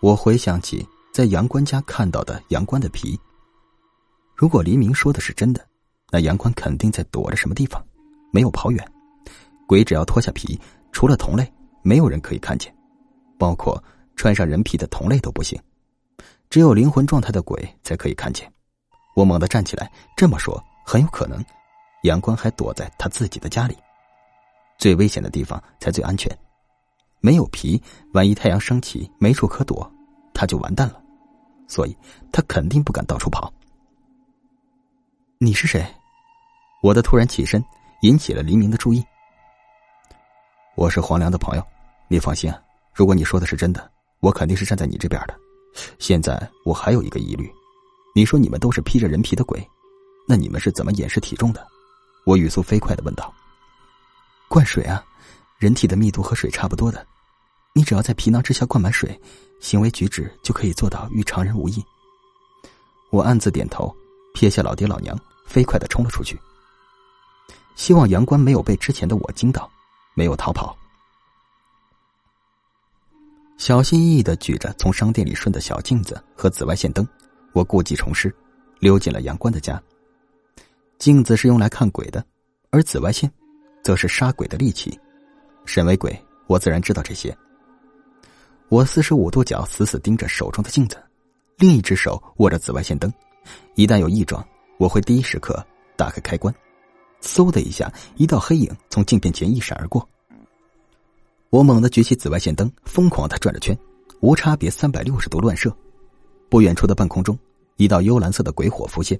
我回想起在杨官家看到的杨官的皮。如果黎明说的是真的，那杨官肯定在躲着什么地方，没有跑远。鬼只要脱下皮，除了同类，没有人可以看见，包括穿上人皮的同类都不行，只有灵魂状态的鬼才可以看见。我猛地站起来，这么说很有可能，杨官还躲在他自己的家里。最危险的地方才最安全，没有皮，万一太阳升起没处可躲，他就完蛋了。所以他肯定不敢到处跑。你是谁？我的突然起身引起了黎明的注意。我是黄良的朋友，你放心啊，如果你说的是真的，我肯定是站在你这边的。现在我还有一个疑虑，你说你们都是披着人皮的鬼，那你们是怎么掩饰体重的？我语速飞快的问道。灌水啊，人体的密度和水差不多的，你只要在皮囊之下灌满水，行为举止就可以做到与常人无异。我暗自点头。撇下老爹老娘，飞快的冲了出去。希望阳关没有被之前的我惊到，没有逃跑。小心翼翼的举着从商店里顺的小镜子和紫外线灯，我故技重施，溜进了阳关的家。镜子是用来看鬼的，而紫外线，则是杀鬼的利器。身为鬼，我自然知道这些。我四十五度角死死盯着手中的镜子，另一只手握着紫外线灯。一旦有异状，我会第一时刻打开开关。嗖的一下，一道黑影从镜片前一闪而过。我猛地举起紫外线灯，疯狂的转着圈，无差别三百六十度乱射。不远处的半空中，一道幽蓝色的鬼火浮现，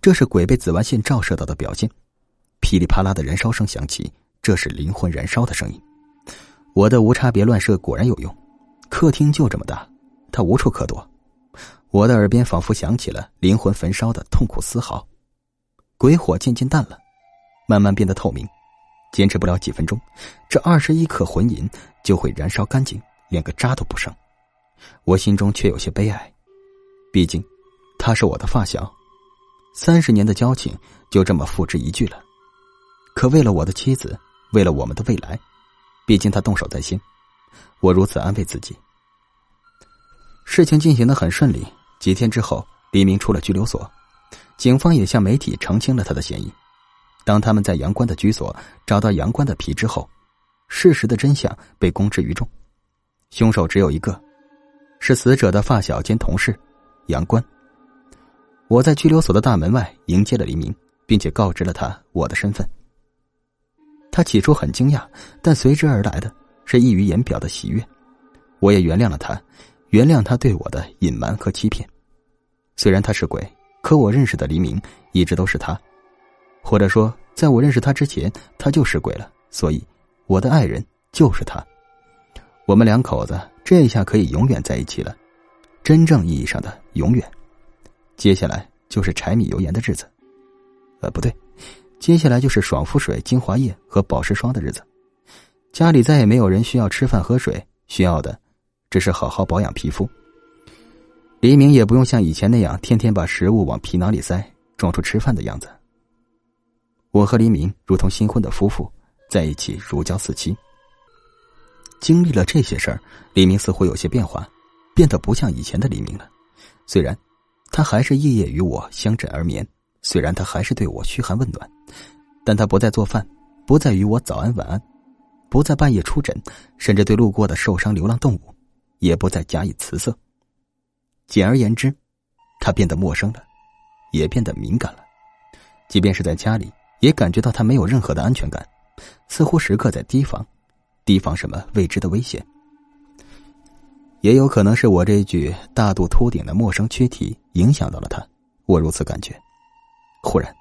这是鬼被紫外线照射到的表现。噼里啪啦的燃烧声响起，这是灵魂燃烧的声音。我的无差别乱射果然有用。客厅就这么大，他无处可躲。我的耳边仿佛响起了灵魂焚烧的痛苦嘶嚎，鬼火渐渐淡了，慢慢变得透明，坚持不了几分钟，这二十一克魂银就会燃烧干净，连个渣都不剩。我心中却有些悲哀，毕竟他是我的发小，三十年的交情就这么付之一炬了。可为了我的妻子，为了我们的未来，毕竟他动手在先，我如此安慰自己。事情进行的很顺利。几天之后，黎明出了拘留所，警方也向媒体澄清了他的嫌疑。当他们在杨官的居所找到杨官的皮之后，事实的真相被公之于众。凶手只有一个，是死者的发小兼同事杨官。我在拘留所的大门外迎接了黎明，并且告知了他我的身份。他起初很惊讶，但随之而来的是溢于言表的喜悦。我也原谅了他，原谅他对我的隐瞒和欺骗。虽然他是鬼，可我认识的黎明一直都是他，或者说，在我认识他之前，他就是鬼了。所以，我的爱人就是他。我们两口子这下可以永远在一起了，真正意义上的永远。接下来就是柴米油盐的日子，呃，不对，接下来就是爽肤水、精华液和保湿霜的日子。家里再也没有人需要吃饭喝水，需要的只是好好保养皮肤。黎明也不用像以前那样天天把食物往皮囊里塞，装出吃饭的样子。我和黎明如同新婚的夫妇，在一起如胶似漆。经历了这些事儿，黎明似乎有些变化，变得不像以前的黎明了。虽然他还是夜夜与我相枕而眠，虽然他还是对我嘘寒问暖，但他不再做饭，不再与我早安晚安，不再半夜出诊，甚至对路过的受伤流浪动物，也不再假以辞色。简而言之，他变得陌生了，也变得敏感了。即便是在家里，也感觉到他没有任何的安全感，似乎时刻在提防，提防什么未知的危险。也有可能是我这具大肚秃顶的陌生躯体影响到了他，我如此感觉。忽然，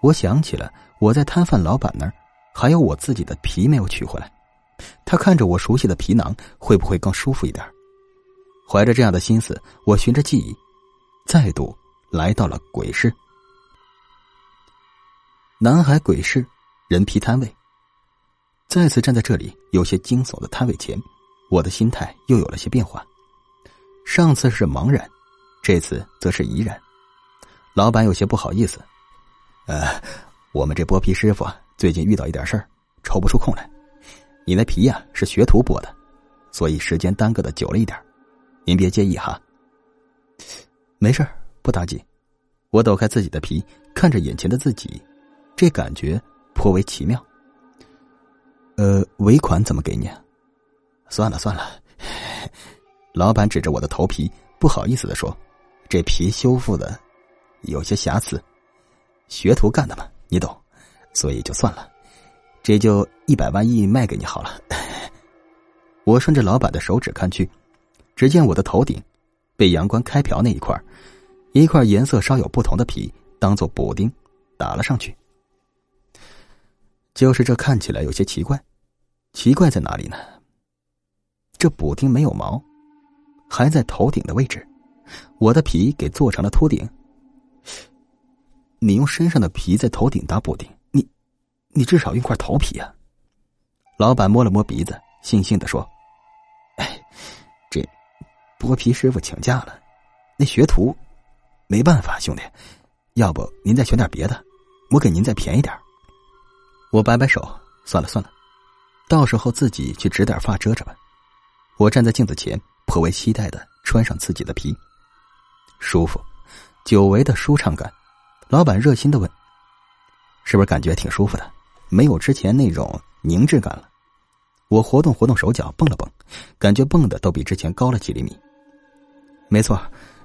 我想起了我在摊贩老板那儿，还有我自己的皮没有取回来。他看着我熟悉的皮囊，会不会更舒服一点？怀着这样的心思，我循着记忆，再度来到了鬼市。南海鬼市人皮摊位，再次站在这里有些惊悚的摊位前，我的心态又有了些变化。上次是茫然，这次则是怡然。老板有些不好意思：“呃，我们这剥皮师傅最近遇到一点事儿，抽不出空来。你那皮呀是学徒剥的，所以时间耽搁的久了一点。”您别介意哈。没事不打紧。我抖开自己的皮，看着眼前的自己，这感觉颇为奇妙。呃，尾款怎么给你？算了算了。老板指着我的头皮，不好意思的说：“这皮修复的有些瑕疵，学徒干的嘛，你懂，所以就算了。这就一百万亿卖给你好了。”我顺着老板的手指看去，只见我的头顶被阳关开瓢那一块。一块颜色稍有不同的皮当做补丁打了上去，就是这看起来有些奇怪，奇怪在哪里呢？这补丁没有毛，还在头顶的位置，我的皮给做成了秃顶。你用身上的皮在头顶打补丁，你，你至少用块头皮啊！老板摸了摸鼻子，悻悻的说：“哎，这剥皮师傅请假了，那学徒。”没办法，兄弟，要不您再选点别的，我给您再便宜点我摆摆手，算了算了，到时候自己去植点发遮着吧。我站在镜子前，颇为期待的穿上自己的皮，舒服，久违的舒畅感。老板热心的问：“是不是感觉挺舒服的？没有之前那种凝滞感了？”我活动活动手脚，蹦了蹦，感觉蹦的都比之前高了几厘米。没错，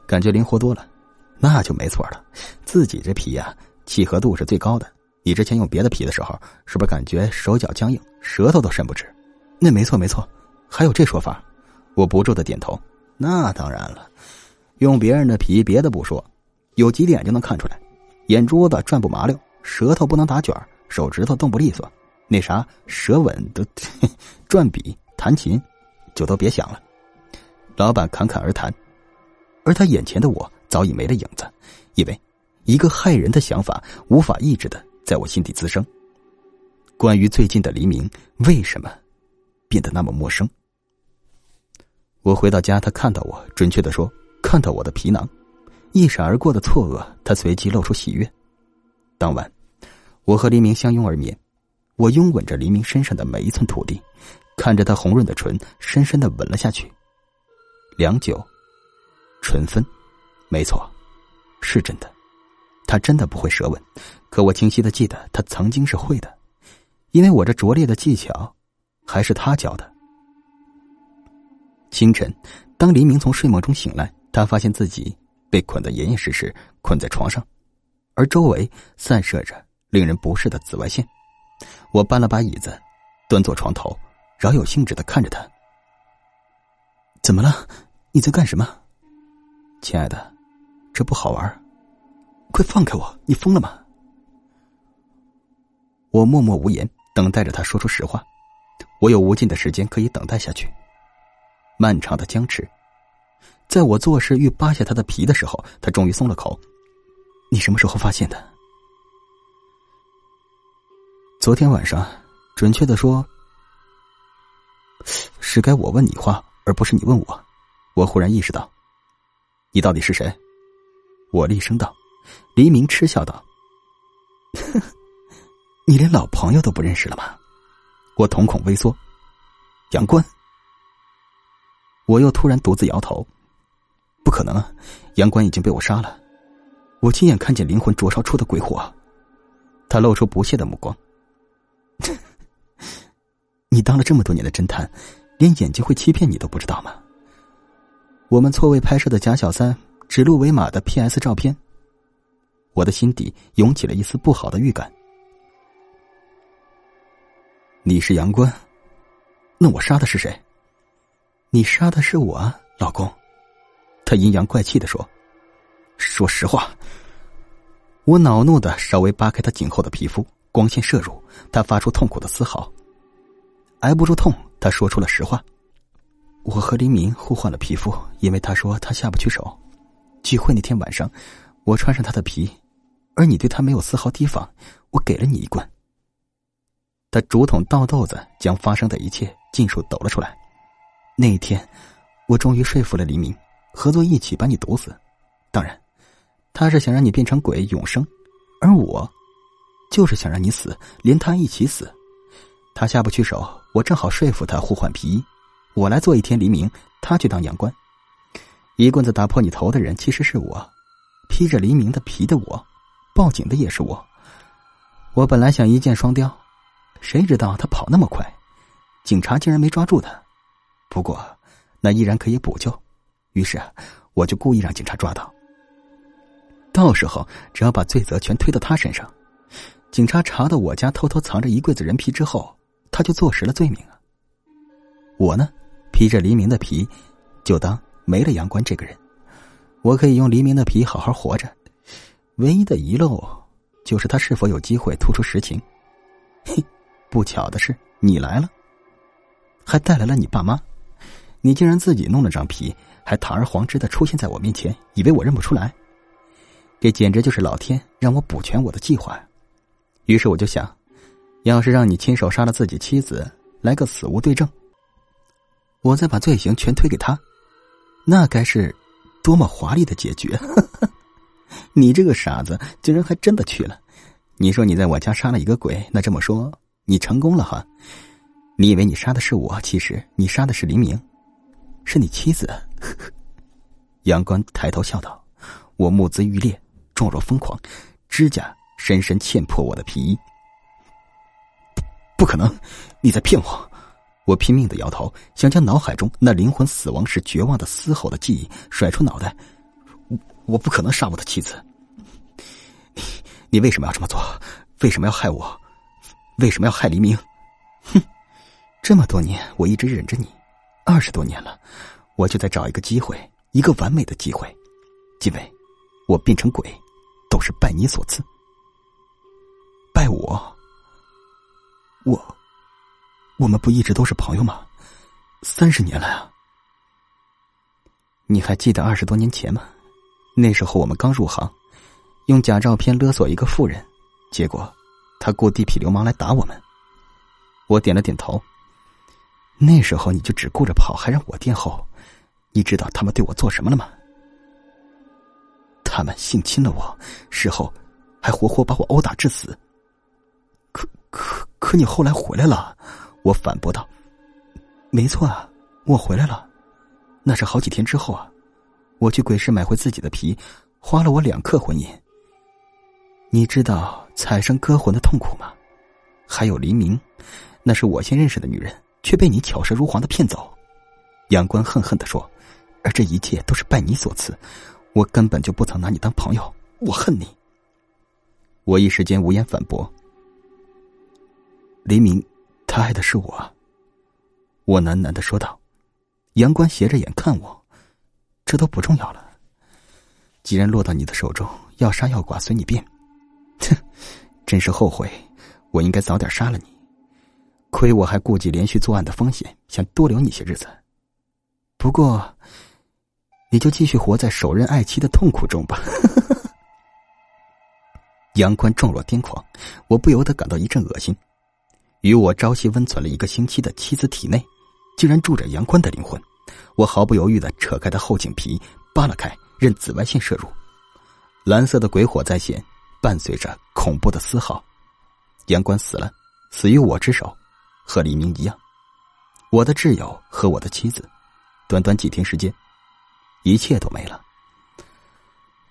感觉灵活多了。那就没错了，自己这皮呀，契合度是最高的。你之前用别的皮的时候，是不是感觉手脚僵硬，舌头都伸不直？那没错没错，还有这说法，我不住的点头。那当然了，用别人的皮，别的不说，有几点就能看出来：眼珠子转不麻溜，舌头不能打卷手指头动不利索，那啥舌吻都 转笔弹琴，就都别想了。老板侃侃而谈，而他眼前的我。早已没了影子，因为一个害人的想法无法抑制的在我心底滋生。关于最近的黎明为什么变得那么陌生？我回到家，他看到我，准确的说，看到我的皮囊，一闪而过的错愕，他随即露出喜悦。当晚，我和黎明相拥而眠，我拥吻着黎明身上的每一寸土地，看着他红润的唇，深深的吻了下去。良久，唇分。没错，是真的，他真的不会舌吻，可我清晰的记得他曾经是会的，因为我这拙劣的技巧，还是他教的。清晨，当黎明从睡梦中醒来，他发现自己被捆得严严实实，捆在床上，而周围散射着令人不适的紫外线。我搬了把椅子，端坐床头，饶有兴致的看着他。怎么了？你在干什么，亲爱的？这不好玩，快放开我！你疯了吗？我默默无言，等待着他说出实话。我有无尽的时间可以等待下去。漫长的僵持，在我做事欲扒下他的皮的时候，他终于松了口。你什么时候发现的？昨天晚上，准确的说，是该我问你话，而不是你问我。我忽然意识到，你到底是谁？我厉声道：“黎明嗤笑道，你连老朋友都不认识了吗？”我瞳孔微缩。杨关，我又突然独自摇头：“可能啊！杨官已经被我杀了，我亲眼看见灵魂灼烧出的鬼火。”他露出不屑的目光：“ 你当了这么多年的侦探，连眼睛会欺骗你都不知道吗？我们错位拍摄的假小三。”指鹿为马的 P.S. 照片，我的心底涌起了一丝不好的预感。你是杨官，那我杀的是谁？你杀的是我，老公。他阴阳怪气的说：“说实话。”我恼怒的稍微扒开他颈后的皮肤，光线射入，他发出痛苦的嘶嚎。挨不住痛，他说出了实话：“我和黎明互换了皮肤，因为他说他下不去手。”聚会那天晚上，我穿上他的皮，而你对他没有丝毫提防，我给了你一棍。他竹筒倒豆子，将发生的一切尽数抖了出来。那一天，我终于说服了黎明，合作一起把你毒死。当然，他是想让你变成鬼永生，而我，就是想让你死，连他一起死。他下不去手，我正好说服他互换皮衣，我来做一天黎明，他去当阳关。一棍子打破你头的人其实是我，披着黎明的皮的我，报警的也是我。我本来想一箭双雕，谁知道他跑那么快，警察竟然没抓住他。不过那依然可以补救，于是我就故意让警察抓到。到时候只要把罪责全推到他身上，警察查到我家偷偷藏着一柜子人皮之后，他就坐实了罪名啊。我呢，披着黎明的皮，就当没了阳关这个人，我可以用黎明的皮好好活着。唯一的遗漏，就是他是否有机会吐出实情。嘿，不巧的是你来了，还带来了你爸妈，你竟然自己弄了张皮，还堂而皇之的出现在我面前，以为我认不出来。这简直就是老天让我补全我的计划。于是我就想，要是让你亲手杀了自己妻子，来个死无对证。我再把罪行全推给他，那该是多么华丽的结局！你这个傻子，竟然还真的去了。你说你在我家杀了一个鬼，那这么说你成功了哈？你以为你杀的是我，其实你杀的是黎明，是你妻子。呵 呵杨官抬头笑道：“我目眦欲裂，状若疯狂，指甲深深嵌破我的皮衣。不可能，你在骗我！”我拼命的摇头，想将脑海中那灵魂死亡时绝望的嘶吼的记忆甩出脑袋。我不可能杀我的妻子。你，你为什么要这么做？为什么要害我？为什么要害黎明？哼！这么多年我一直忍着你，二十多年了，我就在找一个机会，一个完美的机会。因为，我变成鬼，都是拜你所赐。拜我？我。我们不一直都是朋友吗？三十年了啊！你还记得二十多年前吗？那时候我们刚入行，用假照片勒索一个富人，结果他雇地痞流氓来打我们。我点了点头。那时候你就只顾着跑，还让我垫后。你知道他们对我做什么了吗？他们性侵了我，事后还活活把我殴打致死。可可可，你后来回来了。我反驳道：“没错啊，我回来了，那是好几天之后啊。我去鬼市买回自己的皮，花了我两克婚姻。你知道踩上割魂的痛苦吗？还有黎明，那是我先认识的女人，却被你巧舌如簧的骗走。”杨官恨恨的说：“而这一切都是拜你所赐，我根本就不曾拿你当朋友，我恨你。”我一时间无言反驳。黎明。他爱的是我，我喃喃的说道。杨官斜着眼看我，这都不重要了。既然落到你的手中，要杀要剐随你便。哼，真是后悔，我应该早点杀了你。亏我还顾及连续作案的风险，想多留你些日子。不过，你就继续活在手刃爱妻的痛苦中吧。杨宽状若癫狂，我不由得感到一阵恶心。与我朝夕温存了一个星期的妻子体内，竟然住着杨宽的灵魂。我毫不犹豫的扯开他后颈皮，扒拉开，任紫外线射入。蓝色的鬼火再现，伴随着恐怖的嘶嚎。杨关死了，死于我之手，和黎明一样。我的挚友和我的妻子，短短几天时间，一切都没了。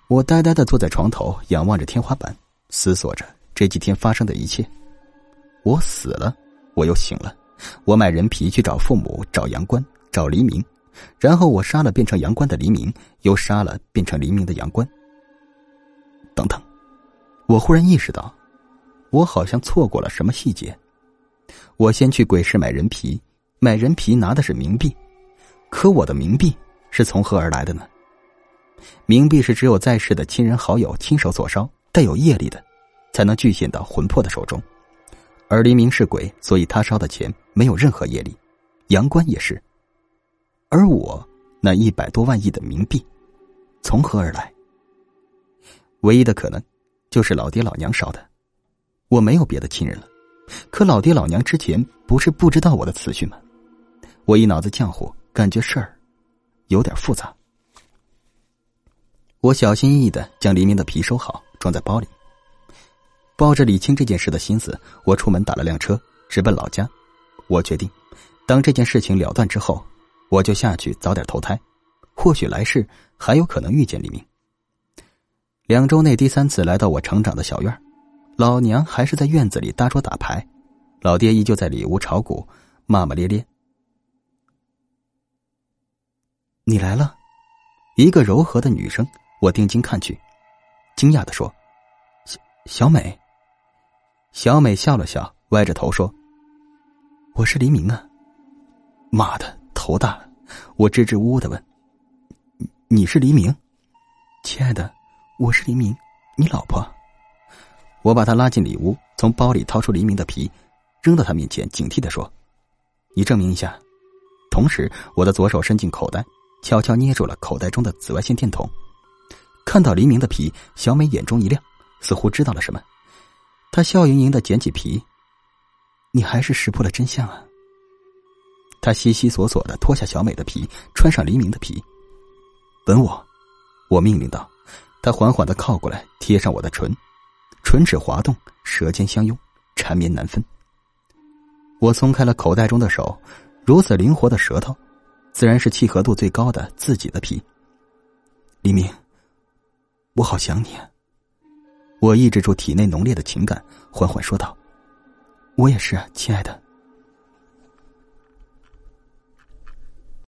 我呆呆的坐在床头，仰望着天花板，思索着这几天发生的一切。我死了，我又醒了。我买人皮去找父母，找阳关，找黎明，然后我杀了变成阳关的黎明，又杀了变成黎明的阳关。等等，我忽然意识到，我好像错过了什么细节。我先去鬼市买人皮，买人皮拿的是冥币，可我的冥币是从何而来的呢？冥币是只有在世的亲人好友亲手所烧，带有业力的，才能具现到魂魄的手中。而黎明是鬼，所以他烧的钱没有任何业力，阳关也是。而我那一百多万亿的冥币，从何而来？唯一的可能，就是老爹老娘烧的。我没有别的亲人了，可老爹老娘之前不是不知道我的死讯吗？我一脑子浆糊，感觉事儿有点复杂。我小心翼翼的将黎明的皮收好，装在包里。抱着李清这件事的心思，我出门打了辆车，直奔老家。我决定，当这件事情了断之后，我就下去早点投胎，或许来世还有可能遇见黎明。两周内第三次来到我成长的小院，老娘还是在院子里搭桌打牌，老爹依旧在里屋炒股，骂骂咧咧。你来了，一个柔和的女声，我定睛看去，惊讶的说：“小小美。”小美笑了笑，歪着头说：“我是黎明啊。”妈的，头大！我支支吾吾的问：“你是黎明？亲爱的，我是黎明，你老婆。”我把她拉进里屋，从包里掏出黎明的皮，扔到她面前，警惕的说：“你证明一下。”同时，我的左手伸进口袋，悄悄捏住了口袋中的紫外线电筒。看到黎明的皮，小美眼中一亮，似乎知道了什么。她笑盈盈的捡起皮：“你还是识破了真相啊！”他悉悉索索的脱下小美的皮，穿上黎明的皮。吻我，我命令道。他缓缓的靠过来，贴上我的唇，唇齿滑动，舌尖相拥，缠绵难分。我松开了口袋中的手，如此灵活的舌头，自然是契合度最高的自己的皮。黎明，我好想你啊！我抑制住体内浓烈的情感，缓缓说道：“我也是，亲爱的。”